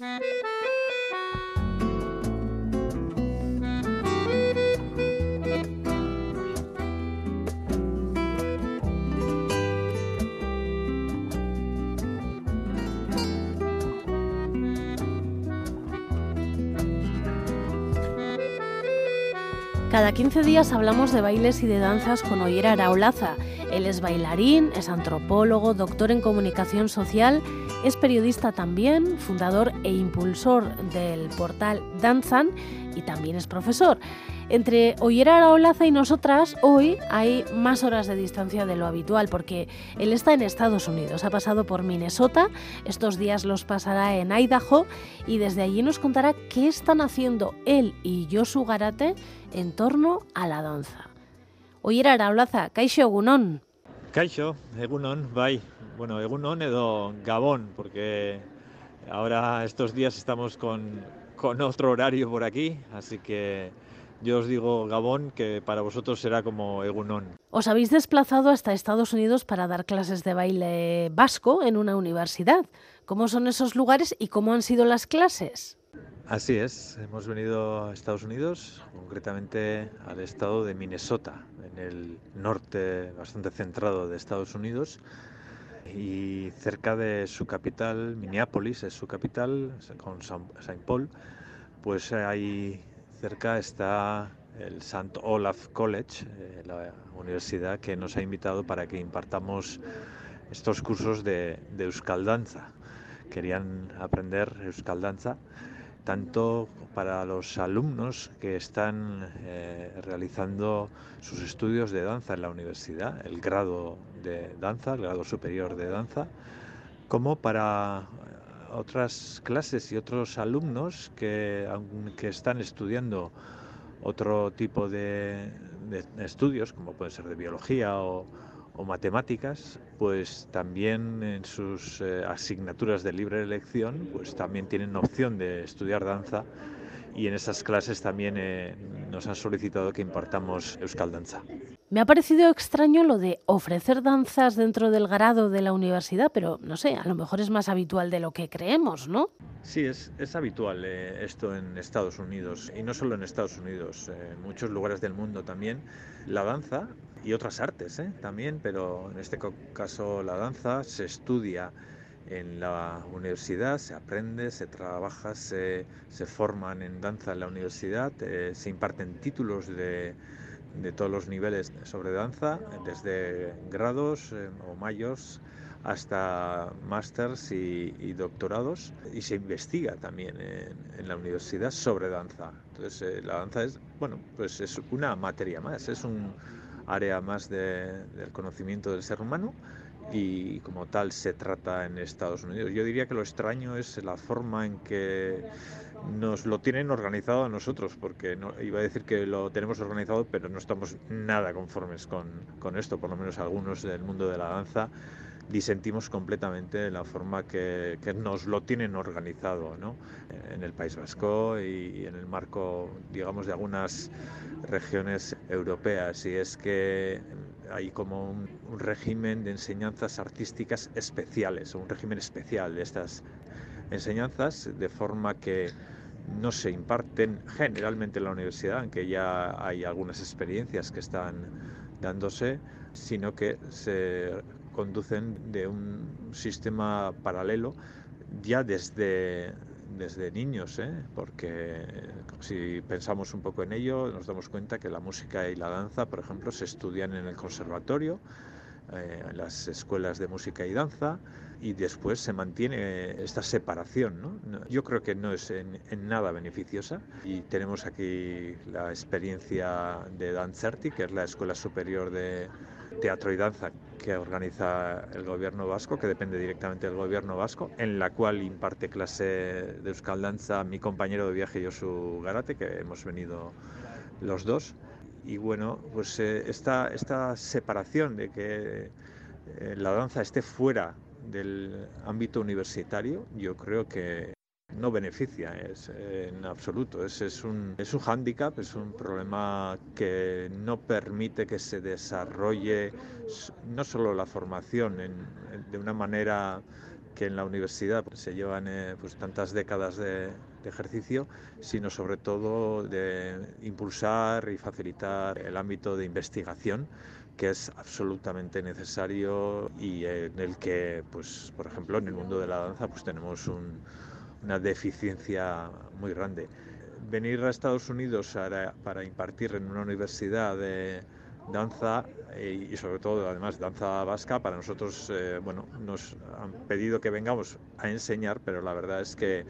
Cada 15 días hablamos de bailes y de danzas con Oyer Araolaza. Él es bailarín, es antropólogo, doctor en comunicación social, es periodista también, fundador e impulsor del portal Danzan y también es profesor. Entre Ollera Olaza y nosotras, hoy hay más horas de distancia de lo habitual, porque él está en Estados Unidos, ha pasado por Minnesota, estos días los pasará en Idaho y desde allí nos contará qué están haciendo él y Josu Garate en torno a la danza. Ollera Olaza, Kaixo Egunon. Kaixo, Egunon, bye. Bueno, Egunon edo Gabón, porque ahora estos días estamos con, con otro horario por aquí, así que yo os digo Gabón, que para vosotros será como Egunon. Os habéis desplazado hasta Estados Unidos para dar clases de baile vasco en una universidad. ¿Cómo son esos lugares y cómo han sido las clases? Así es, hemos venido a Estados Unidos, concretamente al estado de Minnesota, en el norte bastante centrado de Estados Unidos y cerca de su capital, Minneapolis es su capital, con Saint Paul, pues hay Cerca está el St. Olaf College, eh, la universidad que nos ha invitado para que impartamos estos cursos de, de Euskaldanza. Querían aprender Euskaldanza tanto para los alumnos que están eh, realizando sus estudios de danza en la universidad, el grado de danza, el grado superior de danza, como para otras clases y otros alumnos que, aunque están estudiando otro tipo de, estudios, como puede ser de biología o, matemáticas, pues también en sus eh, asignaturas de libre elección, pues también tienen opción de estudiar danza y en esas clases también eh, nos han solicitado que impartamos Euskal Danza. Me ha parecido extraño lo de ofrecer danzas dentro del grado de la universidad, pero no sé, a lo mejor es más habitual de lo que creemos, ¿no? Sí, es, es habitual eh, esto en Estados Unidos, y no solo en Estados Unidos, eh, en muchos lugares del mundo también. La danza y otras artes eh, también, pero en este caso la danza se estudia en la universidad, se aprende, se trabaja, se, se forman en danza en la universidad, se imparten títulos de de todos los niveles sobre danza, desde grados eh, o mayores hasta másters y, doctorados y se investiga también en, la universidad sobre danza. Entonces eh, la danza es, bueno, pues es una materia más, es un área más del conocimiento del ser humano y como tal se trata en Estados Unidos. Yo diría que lo extraño es la forma en que nos lo tienen organizado a nosotros, porque no, iba a decir que lo tenemos organizado, pero no estamos nada conformes con, con esto, por lo menos algunos del mundo de la danza disentimos completamente de la forma que, que, nos lo tienen organizado ¿no? en el País Vasco y en el marco, digamos, de algunas regiones europeas. Y es que hay como un, régimen de enseñanzas artísticas especiales, un régimen especial de estas enseñanzas, de forma que no se imparten generalmente en la universidad, aunque ya hay algunas experiencias que están dándose, sino que se conducen de un sistema paralelo ya desde, desde niños, ¿eh? porque si pensamos un poco en ello, nos damos cuenta que la música y la danza, por ejemplo, se estudian en el conservatorio, eh, en las escuelas de música y danza, y después se mantiene esta separación. ¿no? Yo creo que no es en, nada beneficiosa y tenemos aquí la experiencia de Dancerti, que es la Escuela Superior de Teatro y Danza que organiza el gobierno vasco, que depende directamente del gobierno vasco, en la cual imparte clase de Euskal Danza mi compañero de viaje Josu Garate, que hemos venido los dos. Y bueno, pues eh, esta, esta separación de que eh, la danza esté fuera del ámbito universitario, yo creo que no beneficia es, en absoluto. Es, es, un, es un hándicap, es un problema que no permite que se desarrolle no solo la formación de una manera que en la universidad se llevan eh, pues, tantas décadas de, ejercicio, sino sobre todo de impulsar y facilitar el ámbito de investigación que es absolutamente necesario y en el que, pues, por ejemplo, en el mundo de la danza, pues tenemos una deficiencia muy grande. Venir a Estados Unidos para impartir en una universidad de danza eh, y sobre todo además danza vasca para nosotros eh, bueno nos han pedido que vengamos a enseñar pero la verdad es que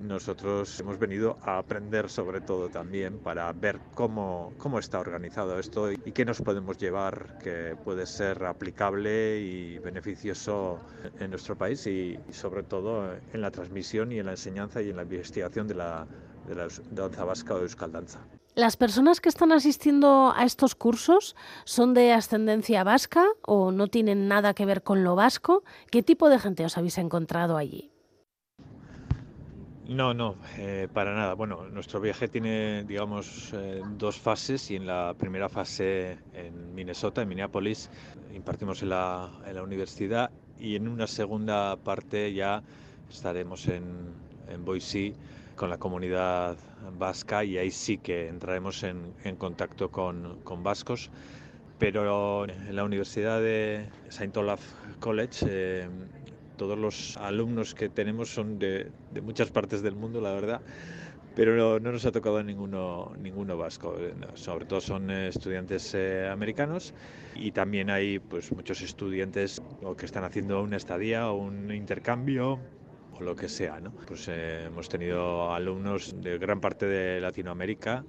nosotros hemos venido a aprender sobre todo también para ver cómo, cómo está organizado esto y qué nos podemos llevar que puede ser aplicable y beneficioso en nuestro país y, sobre todo en la transmisión y en la enseñanza y en la investigación de la, de la danza vasca o euskal danza. ¿Las personas que están asistiendo a estos cursos son de ascendencia vasca o no tienen nada que ver con lo vasco? ¿Qué tipo de gente os habéis encontrado allí? No, no, eh, para nada. Bueno, nuestro viaje tiene, digamos, eh, dos fases y en la primera fase en Minnesota, en Minneapolis, impartimos en la, en la universidad y en una segunda parte ya estaremos en, en Boise con la comunidad vasca y ahí sí que entraremos en, contacto con, vascos. Pero en la Universidad de Saint Olaf College eh, todos los alumnos que tenemos son de, muchas partes del mundo, la verdad, pero no, nos ha tocado ninguno, ninguno vasco. Sobre todo son estudiantes eh, americanos y también hay pues, muchos estudiantes que están haciendo una estadía o un intercambio o lo que sea. ¿no? Pues eh, hemos tenido alumnos de gran parte de Latinoamérica,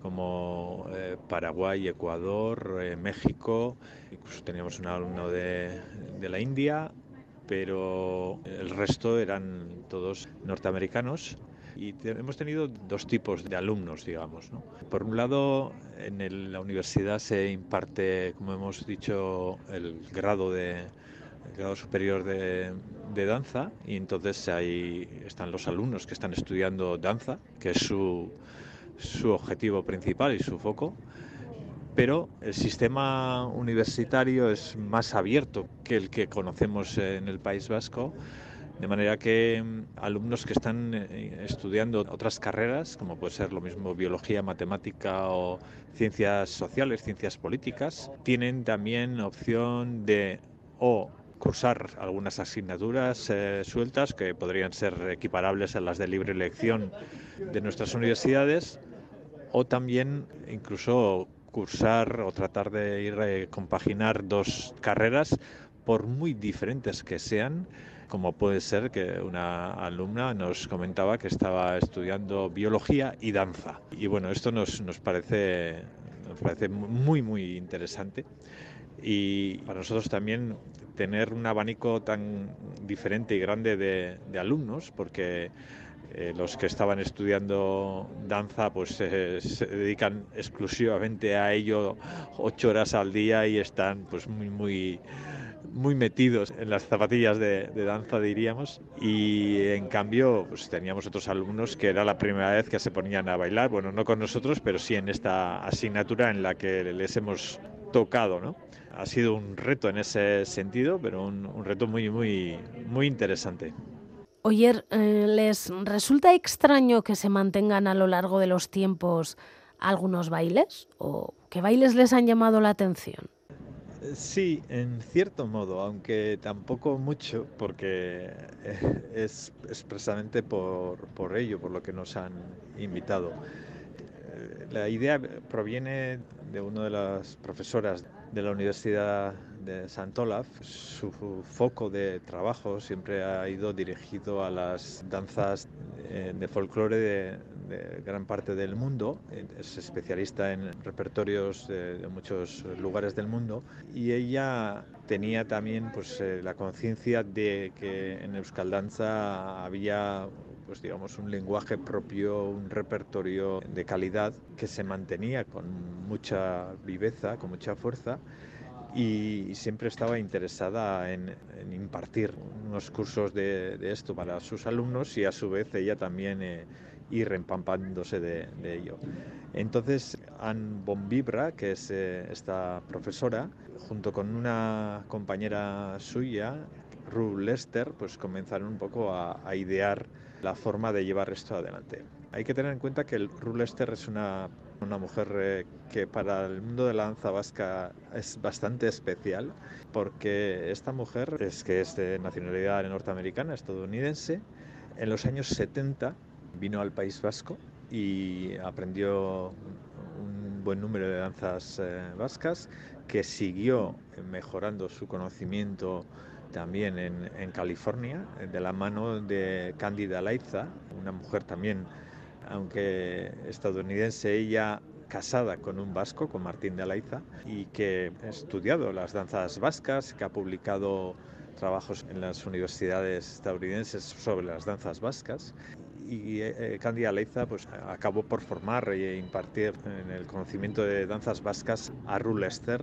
como eh, Paraguay, Ecuador, eh, México, incluso teníamos un alumno de, de, la India, pero el resto eran todos norteamericanos. Y hemos tenido dos tipos de alumnos, digamos. ¿no? Por un lado, en la universidad se imparte, como hemos dicho, el grado de, grado superior de, danza y entonces ahí están los alumnos que están estudiando danza, que es su, su objetivo principal y su foco. Pero el sistema universitario es más abierto que el que conocemos en el País Vasco, de manera que mm, alumnos que están eh, estudiando otras carreras, como puede ser lo mismo biología, matemática o ciencias sociales, ciencias políticas, tienen también opción de o cursar algunas asignaturas eh, sueltas que podrían ser equiparables a las de libre elección de nuestras universidades o también incluso cursar o tratar de ir eh, compaginar dos carreras por muy diferentes que sean como puede ser que una alumna nos comentaba que estaba estudiando biología y danza. Y bueno, esto nos, nos, parece, nos parece muy, muy interesante. Y para nosotros también tener un abanico tan diferente y grande de, alumnos, porque eh, los que estaban estudiando danza pues se dedican exclusivamente a ello ocho horas al día y están pues muy muy muy metidos en las zapatillas de, danza diríamos. Y en cambio pues teníamos otros alumnos que era la primera vez que se ponían a bailar. Bueno no con nosotros pero sí en esta asignatura en la que les hemos tocado no ha sido un reto en ese sentido, pero un, reto muy, muy, muy interesante. Oyer, eh, ¿les resulta extraño que se mantengan a lo largo de los tiempos algunos bailes? ¿O qué bailes les han llamado la atención? Sí, en cierto modo, aunque tampoco mucho, porque eh, es expresamente por, por ello, por lo que nos han invitado. Eh, la idea proviene de una de las profesoras de la Universidad de Sant Olaf. Su foco de trabajo siempre ha ido dirigido a las danzas eh, de folclore de, gran parte del mundo. Es especialista en repertorios de, muchos lugares del mundo y ella tenía también pues, eh, la conciencia de que en Euskal Danza había pues digamos un lenguaje propio, un repertorio de calidad que se mantenía con mucha viveza, con mucha fuerza y siempre estaba interesada en, impartir unos cursos de, esto para sus alumnos y a su vez ella también eh, ir empampándose de, ello. Entonces, Anne Bombibra, que es eh, esta profesora, junto con una compañera suya, Rue Lester, pues comenzaron un poco a, a idear la forma de llevar esto adelante. Hay que tener en cuenta que el Rue Lester es una una mujer eh, que para el mundo de la danza vasca es bastante especial porque esta mujer es que es de nacionalidad norteamericana, estadounidense. En los años 70 vino al País Vasco y aprendió un buen número de danzas eh, vascas que siguió mejorando su conocimiento también en, en, California, de la mano de Cándida Laiza, una mujer también aunque estadounidense, ella casada con un vasco, con Martín de Alaiza, y que ha estudiado las danzas vascas, que ha publicado trabajos en las universidades estadounidenses sobre las danzas vascas. Y eh, eh Candy Aleiza pues, acabó por formar e impartir en el conocimiento de danzas vascas a Rulester,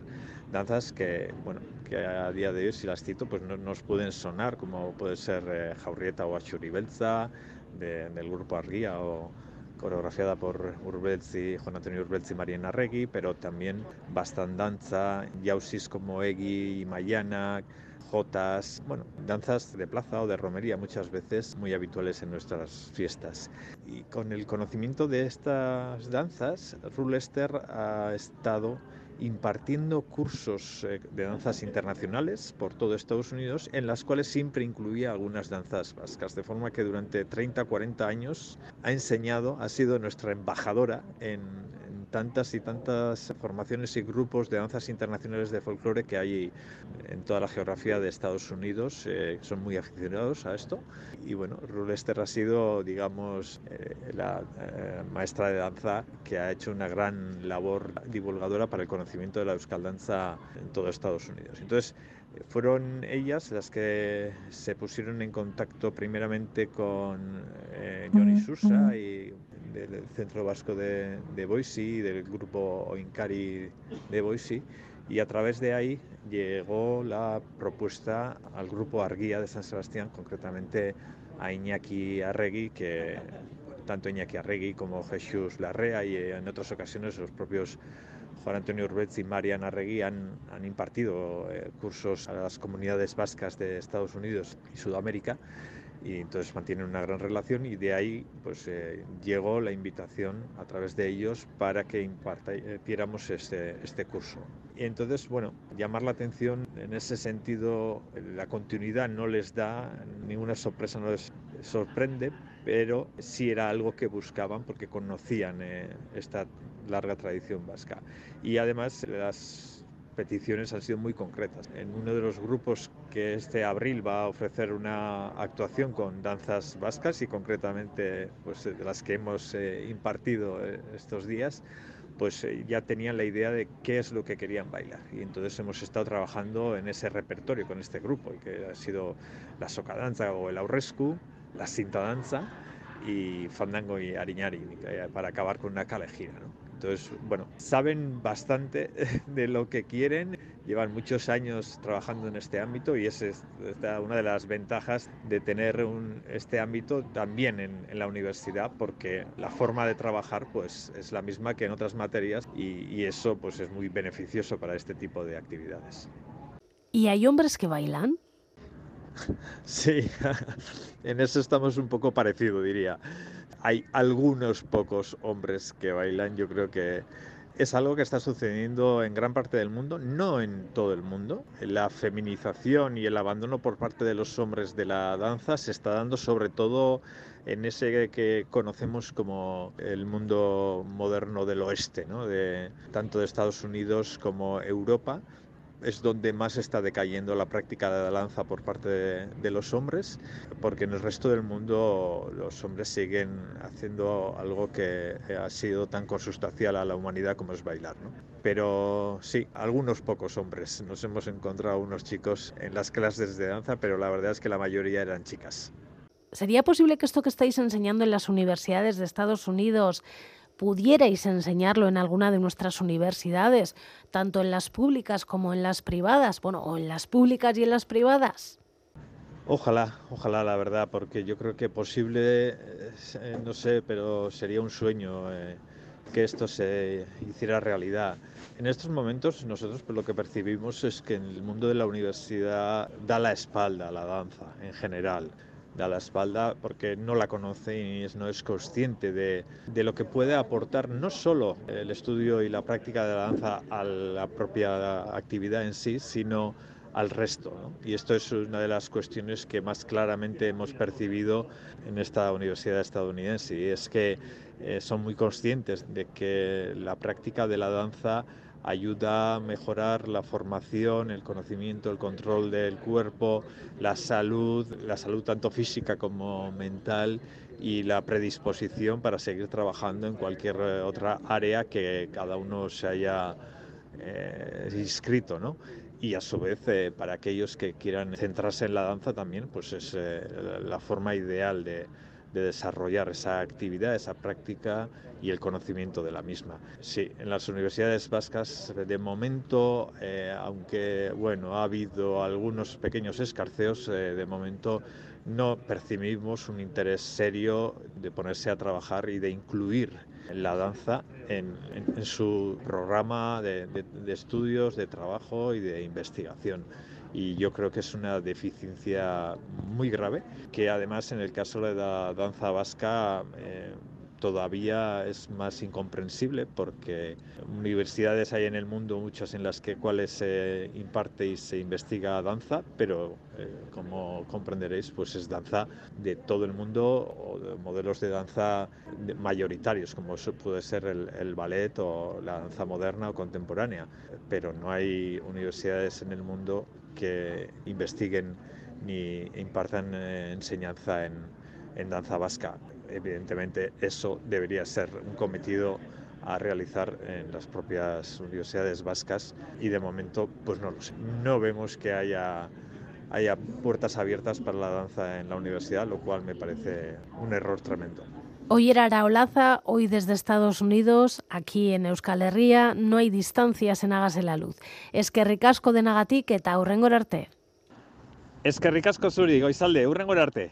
danzas que, bueno, que a día de hoy, si las cito, pues no nos pueden sonar, como puede ser eh, Jaurrieta o Achuribelza, de, del grupo Arguía o, coreografiada por Urbelzi, Juan Antonio Urbelzi y Mariana Regui, pero también Bastandanza, Yausis como Egui y Mayana, jotas, bueno, danzas de plaza o de romería muchas veces muy habituales en nuestras fiestas. Y con el conocimiento de estas danzas, Rulester ha estado impartiendo cursos eh, de danzas internacionales por todo Estados Unidos, en las cuales siempre incluía algunas danzas vascas, de forma que durante 30, 40 años ha enseñado, ha sido nuestra embajadora en, tantas y tantas formaciones y grupos de danzas internacionales de folclore que hay en toda la geografía de Estados Unidos, eh, son muy aficionados a esto. Y bueno, Rulester ha sido, digamos, eh, la eh, maestra de danza que ha hecho una gran labor divulgadora para el conocimiento de la euskal danza en todo Estados Unidos. Entonces, fueron ellas las que se pusieron en contacto primeramente con Johnny Susa y del Centro Vasco de, de Boise, del grupo Oinkari de Boise, y a través de ahí llegó la propuesta al grupo Arguía de San Sebastián, concretamente a Iñaki Arregui, que tanto Iñaki Arregui como Jesús Larrea y en otras ocasiones los propios Juan Antonio Urbetz y Mariana Arregui han, han impartido eh, cursos a las comunidades vascas de Estados Unidos y Sudamérica y entonces mantienen una gran relación y de ahí pues eh, llegó la invitación a través de ellos para que impartiéramos este, este curso. Y entonces, bueno, llamar la atención en ese sentido, la continuidad no les da, ninguna sorpresa no les sorprende, pero sí era algo que buscaban porque conocían eh, esta larga tradición vasca. Y además las peticiones han sido muy concretas. En uno de los grupos que este abril va a ofrecer una actuación con danzas vascas y concretamente pues, de las que hemos eh, impartido eh, estos días, pues eh, ya tenían la idea de qué es lo que querían bailar. Y entonces hemos estado trabajando en ese repertorio con este grupo, que ha sido la soca danza o el aurrescu, la cinta danza y fandango y ariñari, para acabar con una calejira. ¿no? Entonces, bueno, saben bastante de lo que quieren, llevan muchos años trabajando en este ámbito y esa es una de las ventajas de tener este ámbito también en, la universidad porque la forma de trabajar pues es la misma que en otras materias y, y eso pues es muy beneficioso para este tipo de actividades. ¿Y hay hombres que bailan? Sí, en eso estamos un poco parecido, diría hay algunos pocos hombres que bailan. Yo creo que es algo que está sucediendo en gran parte del mundo, no en todo el mundo. La feminización y el abandono por parte de los hombres de la danza se está dando sobre todo en ese que conocemos como el mundo moderno del oeste, ¿no? de, tanto de Estados Unidos como Europa es donde más está decayendo la práctica de la danza por parte de, los hombres, porque en el resto del mundo los hombres siguen haciendo algo que ha sido tan consustancial a la humanidad como es bailar. ¿no? Pero sí, algunos pocos hombres. Nos hemos encontrado unos chicos en las clases de danza, pero la verdad es que la mayoría eran chicas. ¿Sería posible que esto que estáis enseñando en las universidades de Estados Unidos pudierais enseñarlo en alguna de nuestras universidades, tanto en las públicas como en las privadas, bueno, o en las públicas y en las privadas. Ojalá, ojalá la verdad, porque yo creo que posible, eh, no sé, pero sería un sueño. Eh, que esto se hiciera realidad. En estos momentos nosotros lo que percibimos es que en el mundo de la universidad da la espalda a la danza en general da la espalda porque no la conoce y no es consciente de, de, lo que puede aportar no solo el estudio y la práctica de la danza a la propia actividad en sí, sino al resto. Y esto es una de las cuestiones que más claramente hemos percibido en esta universidad estadounidense, y es que eh, son muy conscientes de que la práctica de la danza ayuda a mejorar la formación, el conocimiento, el control del cuerpo, la salud, la salud tanto física como mental y la predisposición para seguir trabajando en cualquier eh, otra área que cada uno se haya eh, inscrito, ¿no? Y a su vez, eh, para aquellos que quieran centrarse en la danza también, pues es la forma ideal de, de desarrollar esa actividad, esa práctica y el conocimiento de la misma. Sí, en las universidades vascas de momento, eh, aunque bueno, ha habido algunos pequeños escarceos, eh, de momento no percibimos un interés serio de ponerse a trabajar y de incluir la danza en, su programa de estudios, de trabajo y de investigación y yo creo que es una deficiencia muy grave que además en el caso de la danza vasca eh, todavía es más incomprensible porque universidades hay en el mundo muchas en las que cuales se imparte y se investiga danza pero eh, como comprenderéis pues es danza de todo el mundo o de modelos de danza mayoritarios como puede ser el, el ballet o la danza moderna o contemporánea. Pero no hay universidades en el mundo que investiguen ni impartan eh, enseñanza en, en danza vasca. Evidentemente eso debería ser un cometido a realizar en las propias universidades vascas y de momento pues no lo sé. No vemos que haya, haya puertas abiertas para la danza en la universidad, lo cual me parece un error tremendo. Hoy era Araolaza, hoy desde Estados Unidos, aquí en Euskal Herria, no hay distancias en Hágase la Luz. de Nagatik eta hurrengor arte. Eskerrikasko zuri, goizalde, hurrengor arte.